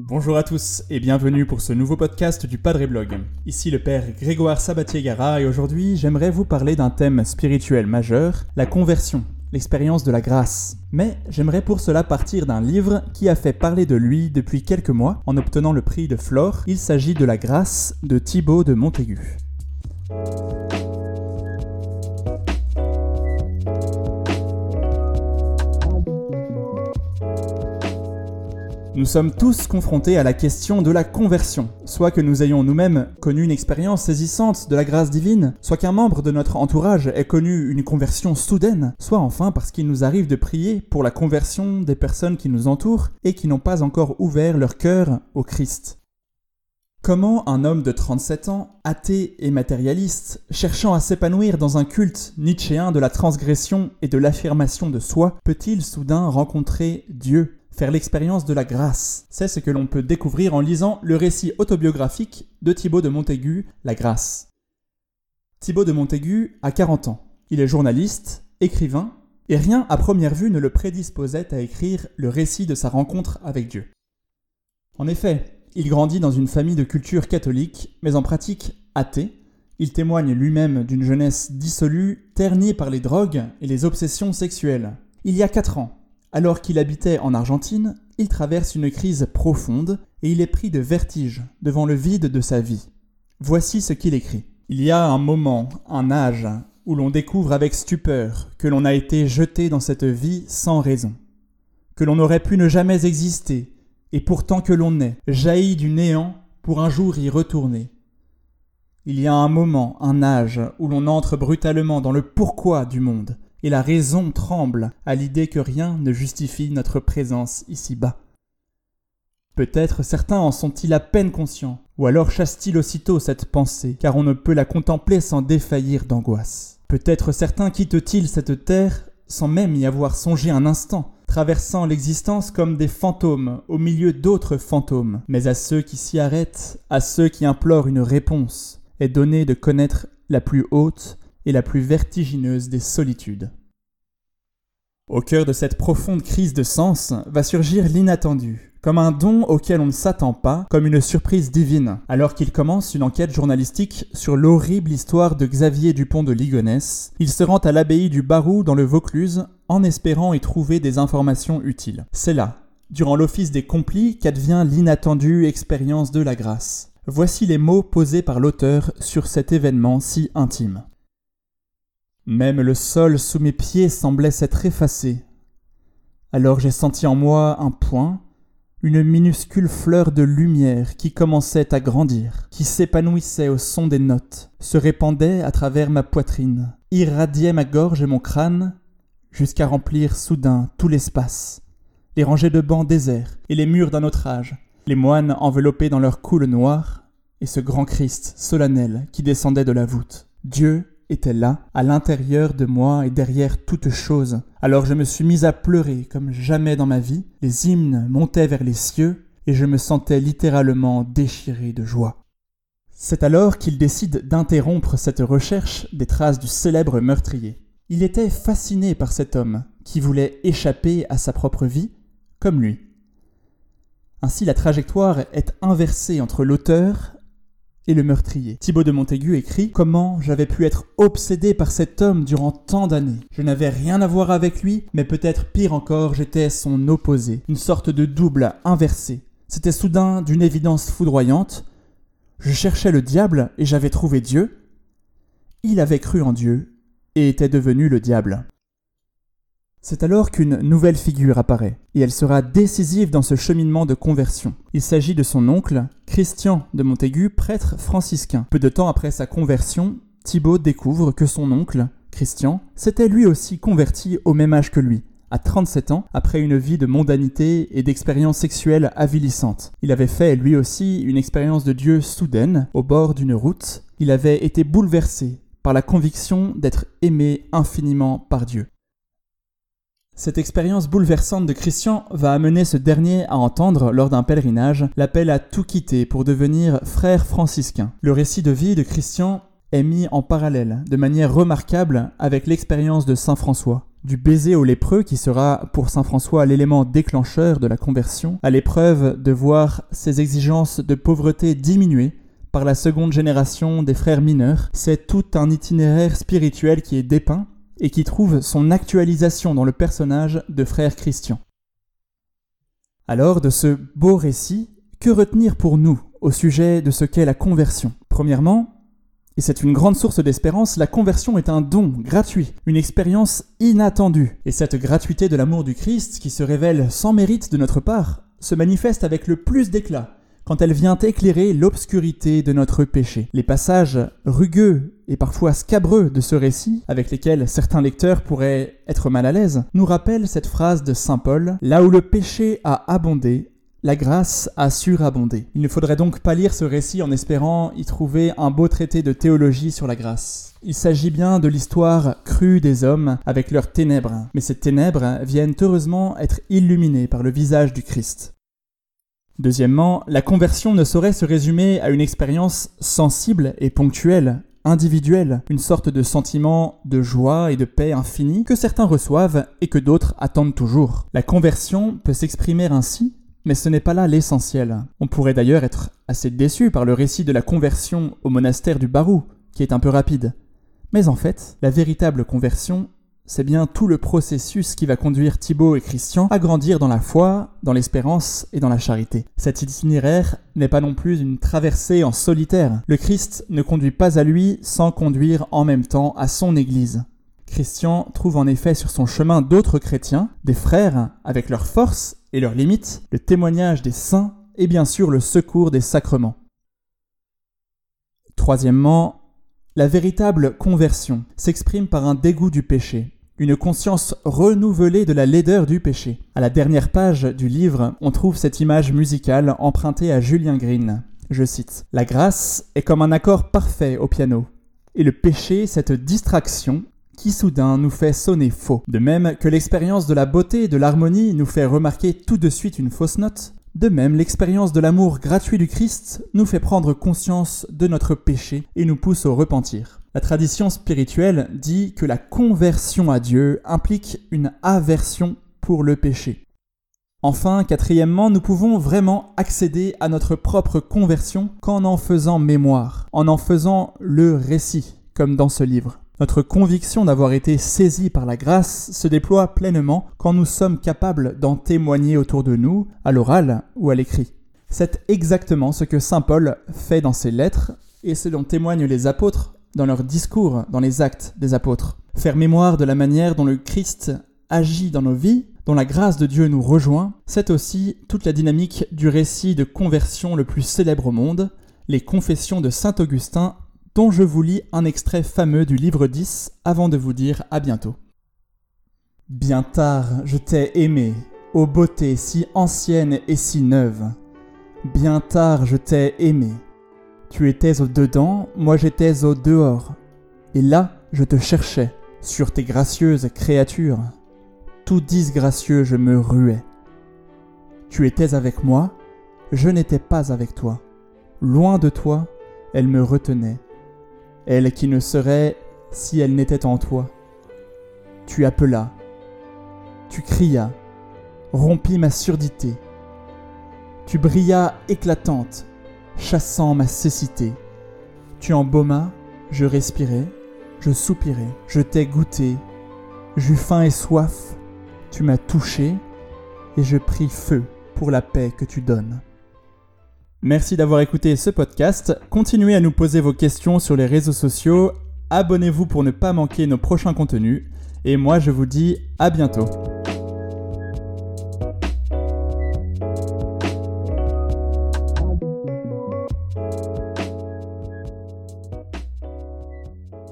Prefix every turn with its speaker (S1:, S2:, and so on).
S1: Bonjour à tous et bienvenue pour ce nouveau podcast du Padre Blog. Ici le père Grégoire Sabatier-Gara et aujourd'hui j'aimerais vous parler d'un thème spirituel majeur, la conversion, l'expérience de la grâce. Mais j'aimerais pour cela partir d'un livre qui a fait parler de lui depuis quelques mois en obtenant le prix de Flore. Il s'agit de La grâce de Thibaut de Montaigu. Nous sommes tous confrontés à la question de la conversion, soit que nous ayons nous-mêmes connu une expérience saisissante de la grâce divine, soit qu'un membre de notre entourage ait connu une conversion soudaine, soit enfin parce qu'il nous arrive de prier pour la conversion des personnes qui nous entourent et qui n'ont pas encore ouvert leur cœur au Christ. Comment un homme de 37 ans, athée et matérialiste, cherchant à s'épanouir dans un culte nietzschéen de la transgression et de l'affirmation de soi, peut-il soudain rencontrer Dieu? Faire l'expérience de la grâce. C'est ce que l'on peut découvrir en lisant le récit autobiographique de Thibaut de Montaigu, La grâce. Thibaut de Montaigu a 40 ans. Il est journaliste, écrivain, et rien à première vue ne le prédisposait à écrire le récit de sa rencontre avec Dieu. En effet, il grandit dans une famille de culture catholique, mais en pratique athée. Il témoigne lui-même d'une jeunesse dissolue, ternie par les drogues et les obsessions sexuelles. Il y a 4 ans, alors qu'il habitait en Argentine, il traverse une crise profonde et il est pris de vertige devant le vide de sa vie. Voici ce qu'il écrit. Il y a un moment, un âge, où l'on découvre avec stupeur que l'on a été jeté dans cette vie sans raison, que l'on aurait pu ne jamais exister, et pourtant que l'on est, jailli du néant pour un jour y retourner. Il y a un moment, un âge, où l'on entre brutalement dans le pourquoi du monde, et la raison tremble à l'idée que rien ne justifie notre présence ici-bas. Peut-être certains en sont-ils à peine conscients, ou alors chassent-ils aussitôt cette pensée, car on ne peut la contempler sans défaillir d'angoisse. Peut-être certains quittent-ils cette terre sans même y avoir songé un instant, traversant l'existence comme des fantômes au milieu d'autres fantômes. Mais à ceux qui s'y arrêtent, à ceux qui implorent une réponse, est donné de connaître la plus haute et la plus vertigineuse des solitudes. Au cœur de cette profonde crise de sens va surgir l'inattendu, comme un don auquel on ne s'attend pas, comme une surprise divine, alors qu'il commence une enquête journalistique sur l'horrible histoire de Xavier Dupont de Ligonnès. Il se rend à l'abbaye du Barou dans le Vaucluse en espérant y trouver des informations utiles. C'est là, durant l'office des complis, qu'advient l'inattendue expérience de la grâce. Voici les mots posés par l'auteur sur cet événement si intime. Même le sol sous mes pieds semblait s'être effacé. Alors j'ai senti en moi un point, une minuscule fleur de lumière qui commençait à grandir, qui s'épanouissait au son des notes, se répandait à travers ma poitrine, irradiait ma gorge et mon crâne, jusqu'à remplir soudain tout l'espace, les rangées de bancs déserts et les murs d'un autre âge, les moines enveloppés dans leur coule noire, et ce grand Christ solennel qui descendait de la voûte. Dieu était là, à l'intérieur de moi et derrière toute chose. Alors je me suis mis à pleurer comme jamais dans ma vie, les hymnes montaient vers les cieux, et je me sentais littéralement déchiré de joie. C'est alors qu'il décide d'interrompre cette recherche des traces du célèbre meurtrier. Il était fasciné par cet homme, qui voulait échapper à sa propre vie, comme lui. Ainsi la trajectoire est inversée entre l'auteur et le meurtrier. Thibaut de Montaigu écrit Comment j'avais pu être obsédé par cet homme durant tant d'années. Je n'avais rien à voir avec lui, mais peut-être pire encore, j'étais son opposé, une sorte de double inversé. C'était soudain d'une évidence foudroyante. Je cherchais le diable et j'avais trouvé Dieu. Il avait cru en Dieu et était devenu le diable. C'est alors qu'une nouvelle figure apparaît, et elle sera décisive dans ce cheminement de conversion. Il s'agit de son oncle, Christian de Montaigu, prêtre franciscain. Peu de temps après sa conversion, Thibaut découvre que son oncle, Christian, s'était lui aussi converti au même âge que lui, à 37 ans, après une vie de mondanité et d'expériences sexuelles avilissantes. Il avait fait lui aussi une expérience de Dieu soudaine, au bord d'une route. Il avait été bouleversé par la conviction d'être aimé infiniment par Dieu. Cette expérience bouleversante de Christian va amener ce dernier à entendre, lors d'un pèlerinage, l'appel à tout quitter pour devenir frère franciscain. Le récit de vie de Christian est mis en parallèle de manière remarquable avec l'expérience de Saint François. Du baiser au lépreux qui sera pour Saint François l'élément déclencheur de la conversion, à l'épreuve de voir ses exigences de pauvreté diminuer par la seconde génération des frères mineurs, c'est tout un itinéraire spirituel qui est dépeint et qui trouve son actualisation dans le personnage de frère Christian. Alors, de ce beau récit, que retenir pour nous au sujet de ce qu'est la conversion? Premièrement, et c'est une grande source d'espérance, la conversion est un don gratuit, une expérience inattendue. Et cette gratuité de l'amour du Christ, qui se révèle sans mérite de notre part, se manifeste avec le plus d'éclat quand elle vient éclairer l'obscurité de notre péché. Les passages rugueux et parfois scabreux de ce récit, avec lesquels certains lecteurs pourraient être mal à l'aise, nous rappellent cette phrase de Saint Paul Là où le péché a abondé, la grâce a surabondé. Il ne faudrait donc pas lire ce récit en espérant y trouver un beau traité de théologie sur la grâce. Il s'agit bien de l'histoire crue des hommes avec leurs ténèbres, mais ces ténèbres viennent heureusement être illuminées par le visage du Christ. Deuxièmement, la conversion ne saurait se résumer à une expérience sensible et ponctuelle, individuelle, une sorte de sentiment de joie et de paix infinie que certains reçoivent et que d'autres attendent toujours. La conversion peut s'exprimer ainsi, mais ce n'est pas là l'essentiel. On pourrait d'ailleurs être assez déçu par le récit de la conversion au monastère du Barou, qui est un peu rapide. Mais en fait, la véritable conversion c'est bien tout le processus qui va conduire Thibaut et Christian à grandir dans la foi, dans l'espérance et dans la charité. Cet itinéraire n'est pas non plus une traversée en solitaire. Le Christ ne conduit pas à lui sans conduire en même temps à son Église. Christian trouve en effet sur son chemin d'autres chrétiens, des frères, avec leurs forces et leurs limites, le témoignage des saints et bien sûr le secours des sacrements. Troisièmement, la véritable conversion s'exprime par un dégoût du péché, une conscience renouvelée de la laideur du péché. À la dernière page du livre, on trouve cette image musicale empruntée à Julien Green. Je cite La grâce est comme un accord parfait au piano, et le péché, cette distraction qui soudain nous fait sonner faux. De même que l'expérience de la beauté et de l'harmonie nous fait remarquer tout de suite une fausse note, de même l'expérience de l'amour gratuit du Christ nous fait prendre conscience de notre péché et nous pousse au repentir. La tradition spirituelle dit que la conversion à Dieu implique une aversion pour le péché. Enfin, quatrièmement, nous pouvons vraiment accéder à notre propre conversion qu'en en faisant mémoire, en en faisant le récit, comme dans ce livre. Notre conviction d'avoir été saisi par la grâce se déploie pleinement quand nous sommes capables d'en témoigner autour de nous, à l'oral ou à l'écrit. C'est exactement ce que Saint Paul fait dans ses lettres et ce dont témoignent les apôtres dans leurs discours, dans les actes des apôtres. Faire mémoire de la manière dont le Christ agit dans nos vies, dont la grâce de Dieu nous rejoint, c'est aussi toute la dynamique du récit de conversion le plus célèbre au monde, les confessions de Saint Augustin, dont je vous lis un extrait fameux du livre 10 avant de vous dire à bientôt. Bien tard, je t'ai aimé, ô beauté si ancienne et si neuve. Bien tard, je t'ai aimé, tu étais au dedans, moi j'étais au dehors. Et là, je te cherchais, sur tes gracieuses créatures. Tout disgracieux, je me ruais. Tu étais avec moi, je n'étais pas avec toi. Loin de toi, elle me retenait. Elle qui ne serait si elle n'était en toi. Tu appelas, tu crias, rompis ma surdité. Tu brillas éclatante, chassant ma cécité. Tu embaumas, je respirais, je soupirais, je t'ai goûté, j'eus faim et soif, tu m'as touché, et je pris feu pour la paix que tu donnes. Merci d'avoir écouté ce podcast. Continuez à nous poser vos questions sur les réseaux sociaux. Abonnez-vous pour ne pas manquer nos prochains contenus. Et moi, je vous dis à bientôt.